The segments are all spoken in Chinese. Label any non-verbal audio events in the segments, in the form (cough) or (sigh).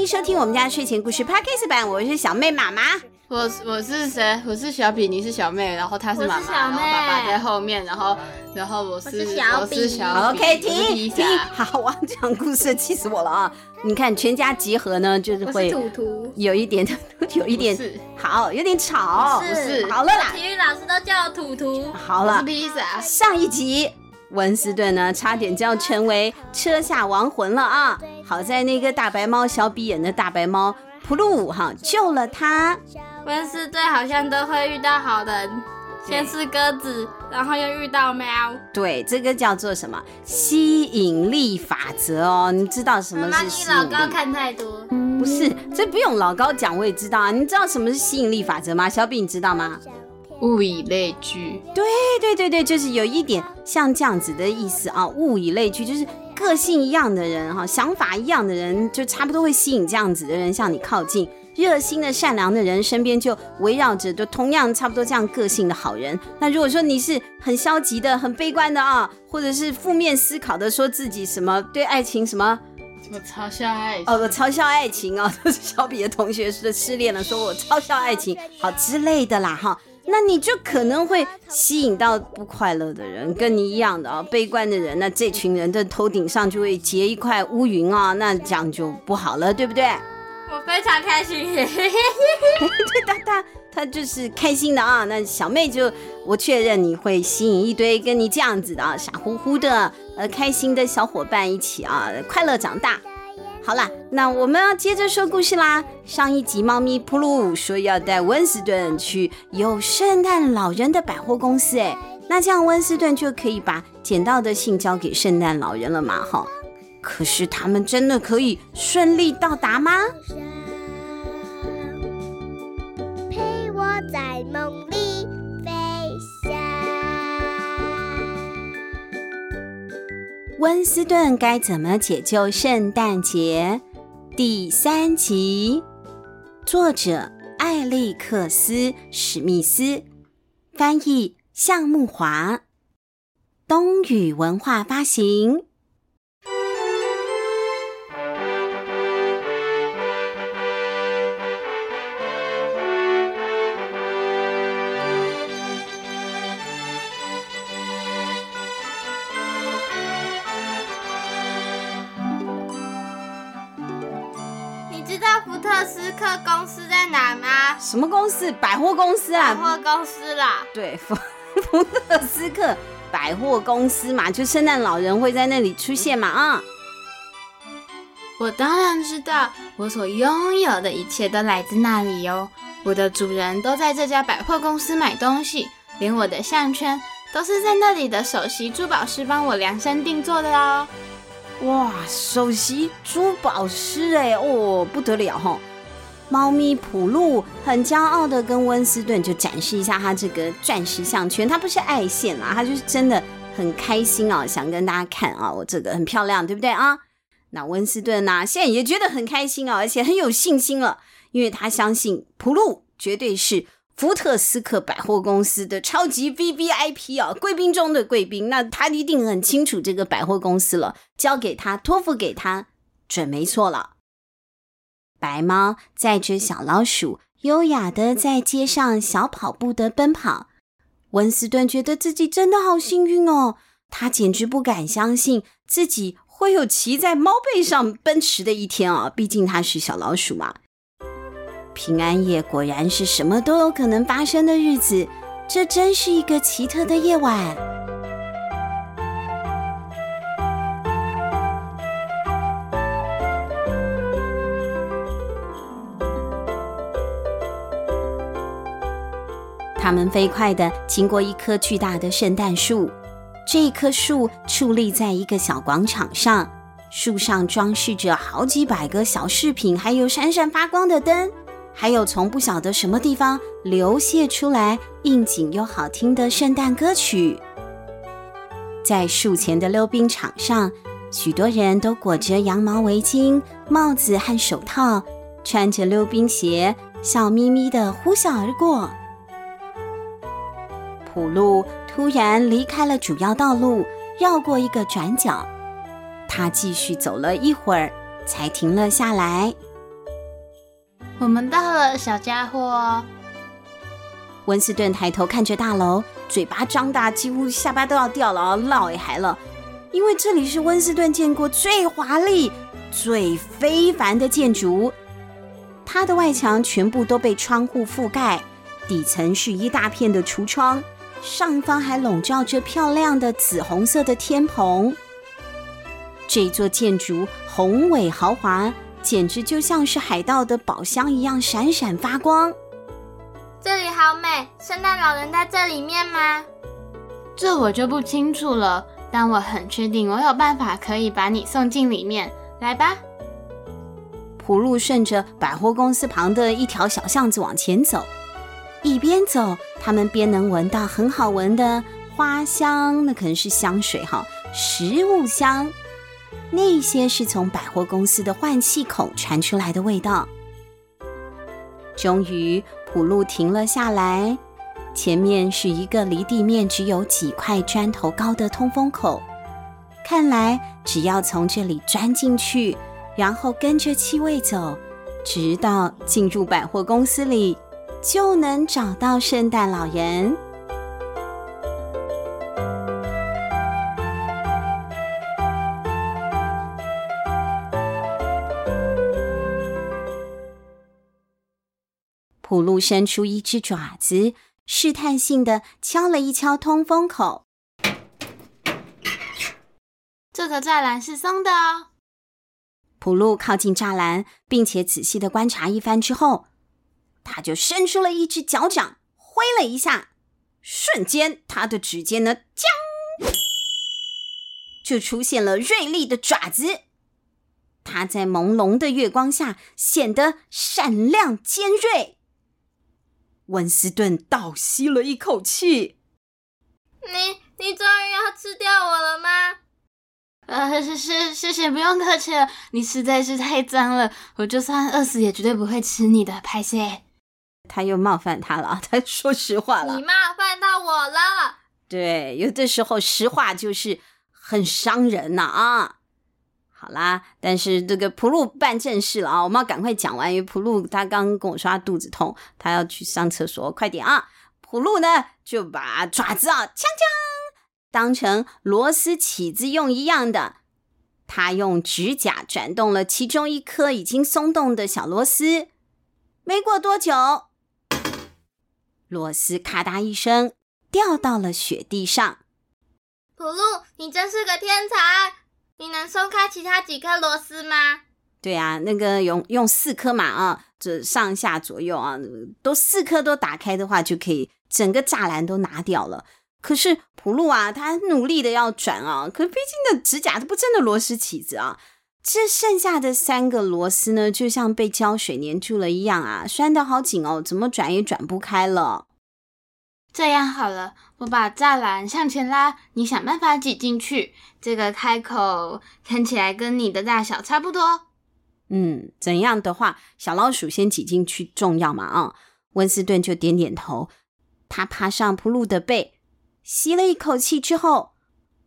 迎收听我们家睡前故事 Podcast 版，我是小妹妈妈。我我是谁？我是小比，你是小妹，然后她是妈妈，然后爸爸在后面，然后然后我是，我是小比，小 OK，停停，好，我要讲故事，气死我了啊！你看全家集合呢，就是会有一点，有一点好，有点吵，不是，好了啦。体育老师都叫我图图，好了，披萨。上一集文斯顿呢，差点就要成为车下亡魂了啊！好在那个大白猫小比眼的大白猫普鲁哈救了他。温斯顿好像都会遇到好人，先是鸽子，然后又遇到猫。对，这个叫做什么吸引力法则哦？你知道什么是吸引力？妈妈，你老高看太多。不是，这不用老高讲，我也知道啊。你知道什么是吸引力法则吗？小比，你知道吗？物以类聚。对对对对，就是有一点像这样子的意思啊。物以类聚，就是个性一样的人哈，想法一样的人，就差不多会吸引这样子的人向你靠近。热心的、善良的人身边就围绕着都同样差不多这样个性的好人。那如果说你是很消极的、很悲观的啊，或者是负面思考的，说自己什么对爱情什么什么嘲笑爱情哦，嘲笑爱情啊，(laughs) 都是小比的同学是失恋了，说我嘲笑爱情好之类的啦哈，那你就可能会吸引到不快乐的人，跟你一样的啊，悲观的人，那这群人的头顶上就会结一块乌云啊，那这样就不好了，对不对？我非常开心，对他他他就是开心的啊。那小妹就我确认你会吸引一堆跟你这样子的啊，傻乎乎的呃开心的小伙伴一起啊，快乐长大。好啦，那我们要接着说故事啦。上一集猫咪普鲁说要带温斯顿去有圣诞老人的百货公司，哎，那这样温斯顿就可以把捡到的信交给圣诞老人了嘛？哈。可是他们真的可以顺利到达吗？陪我在梦里温斯顿该怎么解救圣诞节？第三集，作者艾利克斯·史密斯，翻译向木华，冬雨文化发行。什么公司？百货公司啊！百货公司啦。对，福福特斯克百货公司嘛，就圣诞老人会在那里出现嘛啊！我当然知道，我所拥有的一切都来自那里哟。我的主人都在这家百货公司买东西，连我的项圈都是在那里的首席珠宝师帮我量身定做的哦。哇，首席珠宝师哎，哦，不得了哈！猫咪普露很骄傲的跟温斯顿就展示一下他这个钻石项圈，他不是爱现啊，他就是真的很开心啊，想跟大家看啊，我这个很漂亮，对不对啊？那温斯顿呢，现在也觉得很开心啊，而且很有信心了，因为他相信普露绝对是福特斯克百货公司的超级 VVIP 啊，贵宾中的贵宾，那他一定很清楚这个百货公司了，交给他，托付给他，准没错了。白猫载着小老鼠，优雅的在街上小跑步的奔跑。温斯顿觉得自己真的好幸运哦，他简直不敢相信自己会有骑在猫背上奔驰的一天啊！毕竟他是小老鼠嘛。平安夜果然是什么都有可能发生的日子，这真是一个奇特的夜晚。他们飞快地经过一棵巨大的圣诞树，这棵树矗立在一个小广场上，树上装饰着好几百个小饰品，还有闪闪发光的灯，还有从不晓得什么地方流泻出来应景又好听的圣诞歌曲。在树前的溜冰场上，许多人都裹着羊毛围巾、帽子和手套，穿着溜冰鞋，笑眯眯地呼啸而过。噗噜突然离开了主要道路，绕过一个转角。他继续走了一会儿，才停了下来。我们到了，小家伙。温斯顿抬头看着大楼，嘴巴张大，几乎下巴都要掉了，落也还了，因为这里是温斯顿见过最华丽、最非凡的建筑。它的外墙全部都被窗户覆盖，底层是一大片的橱窗，上方还笼罩着漂亮的紫红色的天棚。这座建筑宏伟豪华。简直就像是海盗的宝箱一样闪闪发光。这里好美，圣诞老人在这里面吗？这我就不清楚了，但我很确定我有办法可以把你送进里面。来吧。普路顺着百货公司旁的一条小巷子往前走，一边走，他们边能闻到很好闻的花香，那可能是香水哈，食物香。那些是从百货公司的换气孔传出来的味道。终于，普路停了下来，前面是一个离地面只有几块砖头高的通风口。看来，只要从这里钻进去，然后跟着气味走，直到进入百货公司里，就能找到圣诞老人。普路伸出一只爪子，试探性的敲了一敲通风口。这个栅栏是松的哦。普路靠近栅栏，并且仔细的观察一番之后，他就伸出了一只脚掌，挥了一下，瞬间他的指尖呢，将就出现了锐利的爪子。它在朦胧的月光下显得闪亮尖锐。温斯顿倒吸了一口气：“你你终于要吃掉我了吗？”“呃，是是，谢谢，不用客气了。你实在是太脏了，我就算饿死也绝对不会吃你的。”拍谢，他又冒犯他了。(laughs) 他说实话了，你冒犯到我了。对，有的时候实话就是很伤人呐啊。好啦，但是这个普路办正事了啊，我们要赶快讲完。因为普路他刚跟我说他肚子痛，他要去上厕所，快点啊！普路呢就把爪子啊，锵锵，当成螺丝起子用一样的，他用指甲转动了其中一颗已经松动的小螺丝。没过多久，螺丝咔嗒一声掉到了雪地上。普路，你真是个天才！你能松开其他几颗螺丝吗？对啊，那个用用四颗嘛啊，这上下左右啊，都四颗都打开的话，就可以整个栅栏都拿掉了。可是普路啊，他努力的要转啊，可是毕竟的指甲它不真的螺丝起子啊，这剩下的三个螺丝呢，就像被胶水粘住了一样啊，拴得好紧哦，怎么转也转不开了。这样好了，我把栅栏向前拉，你想办法挤进去。这个开口看起来跟你的大小差不多。嗯，怎样的话，小老鼠先挤进去重要嘛？啊，温斯顿就点点头。他爬上普路的背，吸了一口气之后，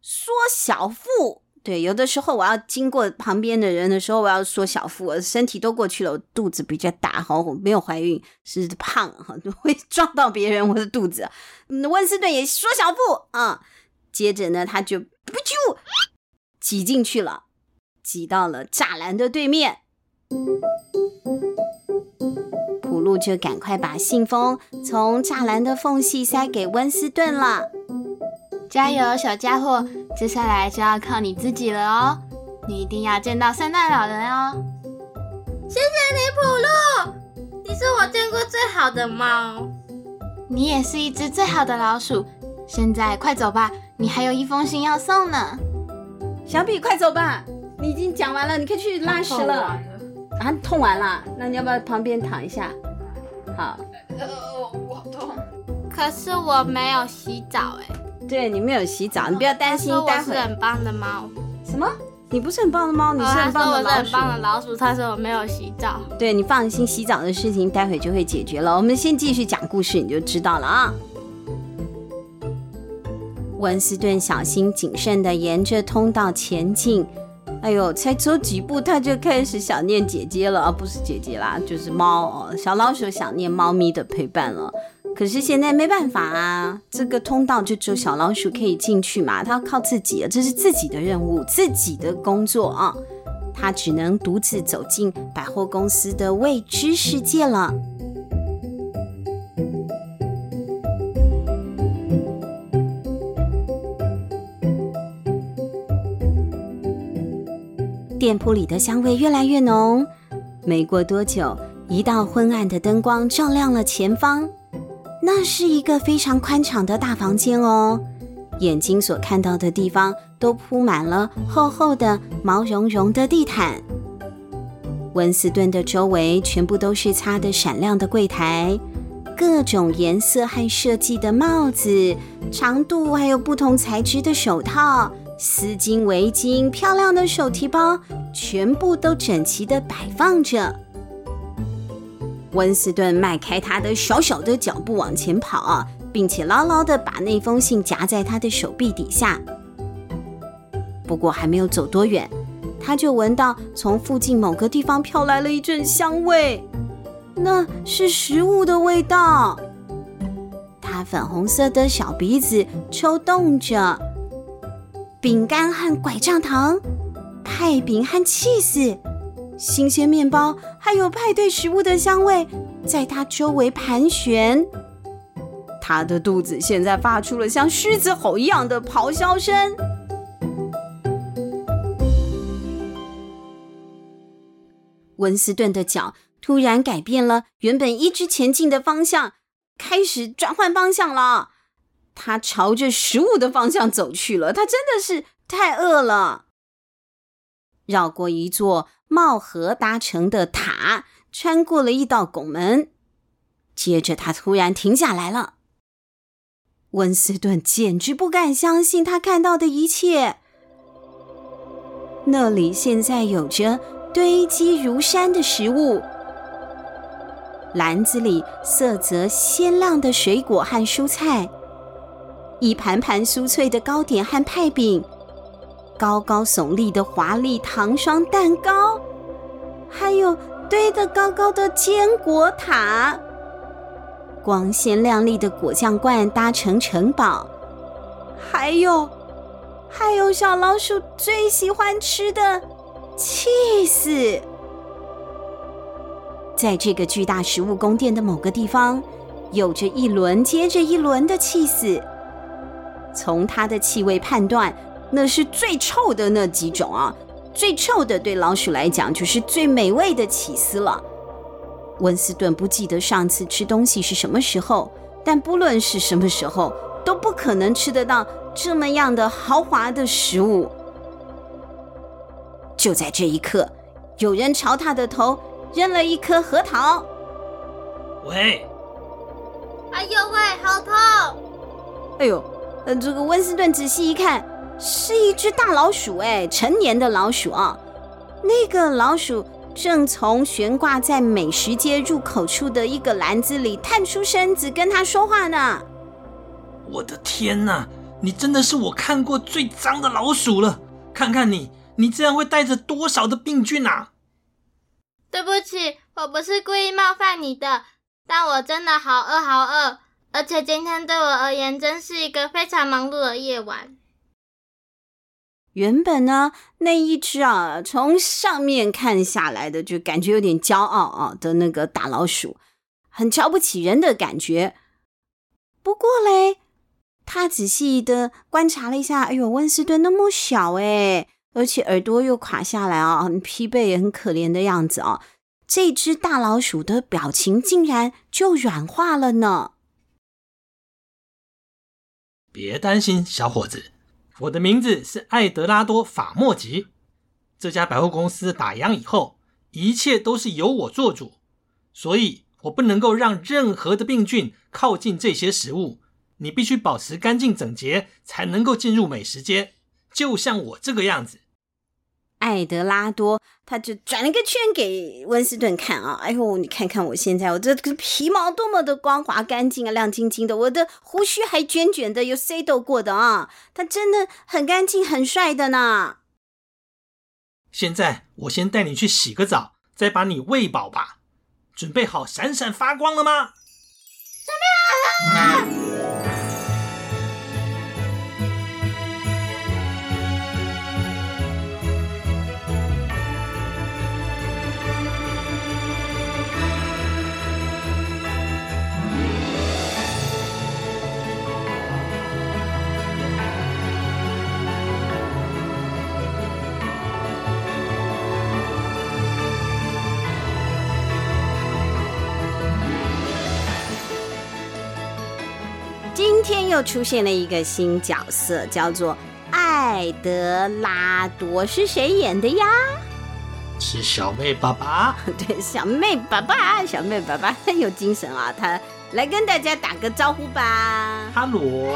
缩小腹。对，有的时候我要经过旁边的人的时候，我要缩小腹，我身体都过去了，我肚子比较大哈，我没有怀孕，是胖哈，会 (laughs) 撞到别人我的肚子。温斯顿也缩小腹啊，接着呢，他就噗啾挤进去了，挤到了栅栏的对面。普路就赶快把信封从栅栏的缝隙塞给温斯顿了。加油，小家伙！接下来就要靠你自己了哦。你一定要见到圣诞老人哦。谢谢你，普路。你是我见过最好的猫。你也是一只最好的老鼠。现在快走吧，你还有一封信要送呢。小比，快走吧，你已经讲完了，你可以去拉屎了。了啊，痛完了？那你要不要旁边躺一下？好。呃，我好痛。可是我没有洗澡哎。对，你没有洗澡，你不要担心。待会。我是很棒的猫。什么？你不是很棒的猫，你是很棒的老鼠。我是很棒的老鼠，他说我没有洗澡。对，你放心，洗澡的事情待会就会解决了。我们先继续讲故事，你就知道了啊。文斯顿小心谨慎地沿着通道前进，哎呦，才走几步，他就开始想念姐姐了啊，不是姐姐啦，就是猫哦。小老鼠想念猫咪的陪伴了。可是现在没办法啊，这个通道就只有小老鼠可以进去嘛，它要靠自己，这是自己的任务，自己的工作啊，它只能独自走进百货公司的未知世界了。店铺里的香味越来越浓，没过多久，一道昏暗的灯光照亮了前方。那是一个非常宽敞的大房间哦，眼睛所看到的地方都铺满了厚厚的毛茸茸的地毯。温斯顿的周围全部都是擦得闪亮的柜台，各种颜色和设计的帽子、长度还有不同材质的手套、丝巾、围巾、漂亮的手提包，全部都整齐地摆放着。温斯顿迈开他的小小的脚步往前跑啊，并且牢牢地把那封信夹在他的手臂底下。不过还没有走多远，他就闻到从附近某个地方飘来了一阵香味，那是食物的味道。他粉红色的小鼻子抽动着，饼干和拐杖糖、派饼和起司。新鲜面包，还有派对食物的香味，在他周围盘旋。他的肚子现在发出了像狮子吼一样的咆哮声。温斯顿的脚突然改变了原本一直前进的方向，开始转换方向了。他朝着食物的方向走去了。他真的是太饿了。绕过一座帽盒搭成的塔，穿过了一道拱门，接着他突然停下来了。温斯顿简直不敢相信他看到的一切。那里现在有着堆积如山的食物，篮子里色泽鲜亮的水果和蔬菜，一盘盘酥脆的糕点和派饼。高高耸立的华丽糖霜蛋糕，还有堆得高高的坚果塔，光鲜亮丽的果酱罐搭成城堡，还有，还有小老鼠最喜欢吃的气死。在这个巨大食物宫殿的某个地方，有着一轮接着一轮的气死，从它的气味判断。那是最臭的那几种啊，最臭的对老鼠来讲就是最美味的起司了。温斯顿不记得上次吃东西是什么时候，但不论是什么时候，都不可能吃得到这么样的豪华的食物。就在这一刻，有人朝他的头扔了一颗核桃。喂！哎呦喂，好痛！哎呦，呃，这个温斯顿仔细一看。是一只大老鼠，哎，成年的老鼠啊！那个老鼠正从悬挂在美食街入口处的一个篮子里探出身子，跟他说话呢。我的天哪，你真的是我看过最脏的老鼠了！看看你，你这样会带着多少的病菌啊！对不起，我不是故意冒犯你的，但我真的好饿，好饿，而且今天对我而言真是一个非常忙碌的夜晚。原本呢，那一只啊，从上面看下来的，就感觉有点骄傲啊的那个大老鼠，很瞧不起人的感觉。不过嘞，他仔细的观察了一下，哎呦，温斯顿那么小哎，而且耳朵又垮下来啊，很疲惫也很可怜的样子啊。这只大老鼠的表情竟然就软化了呢。别担心，小伙子。我的名字是艾德拉多·法莫吉。这家百货公司打烊以后，一切都是由我做主，所以我不能够让任何的病菌靠近这些食物。你必须保持干净整洁，才能够进入美食街，就像我这个样子。艾德拉多他就转了个圈给温斯顿看啊！哎呦，你看看我现在，我这个皮毛多么的光滑干净啊，亮晶晶的，我的胡须还卷卷的，有 settle 过的啊，他真的很干净，很帅的呢。现在我先带你去洗个澡，再把你喂饱吧。准备好闪闪发光了吗？准备好了。又出现了一个新角色，叫做艾德拉多，是谁演的呀？是小妹爸爸。(laughs) 对，小妹爸爸，小妹爸爸 (laughs) 很有精神啊！他来跟大家打个招呼吧。哈喽。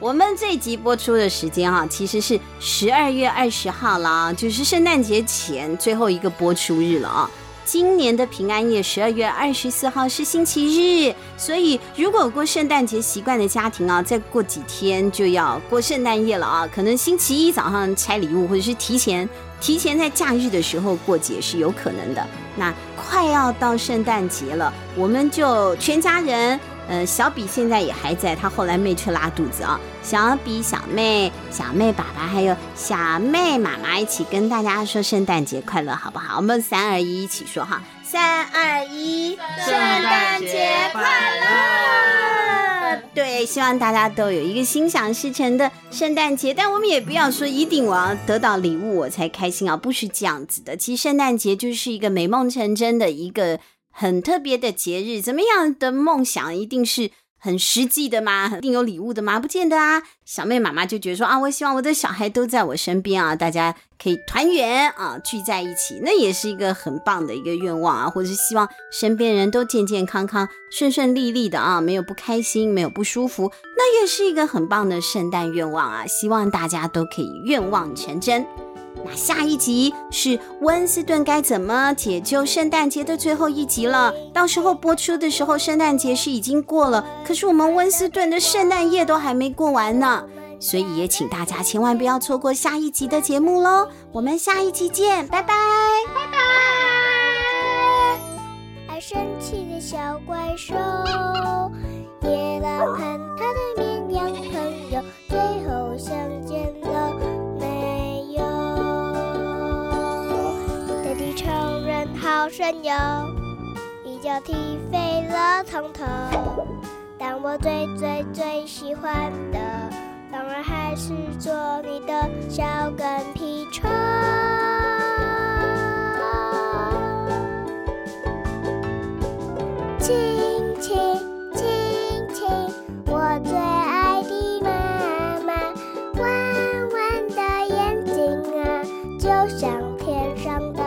我们这集播出的时间哈，其实是十二月二十号了，就是圣诞节前最后一个播出日了啊。今年的平安夜十二月二十四号是星期日，所以如果过圣诞节习惯的家庭啊，再过几天就要过圣诞夜了啊。可能星期一早上拆礼物，或者是提前提前在假日的时候过节是有可能的。那快要到圣诞节了，我们就全家人。呃，小比现在也还在，他后来没去拉肚子啊。小比、小妹、小妹爸爸还有小妹妈妈一起跟大家说圣诞节快乐，好不好？我们三二一一起说哈，三二一，圣诞节快乐！对，希望大家都有一个心想事成的圣诞节，但我们也不要说一定我要得到礼物我才开心啊，不是这样子的。其实圣诞节就是一个美梦成真的一个。很特别的节日，怎么样的梦想一定是很实际的吗？一定有礼物的吗？不见得啊。小妹妈妈就觉得说啊，我希望我的小孩都在我身边啊，大家可以团圆啊，聚在一起，那也是一个很棒的一个愿望啊。或者是希望身边人都健健康康、顺顺利利的啊，没有不开心，没有不舒服，那也是一个很棒的圣诞愿望啊。希望大家都可以愿望成真。那下一集是温斯顿该怎么解救圣诞节的最后一集了。到时候播出的时候，圣诞节是已经过了，可是我们温斯顿的圣诞夜都还没过完呢。所以也请大家千万不要错过下一集的节目喽。我们下一集见，拜拜，拜拜。爱生气的小怪兽，有一脚踢飞了从头，但我最最最喜欢的，当然还是做你的小跟屁虫。亲亲亲亲，我最爱的妈妈，弯弯的眼睛啊，就像天上。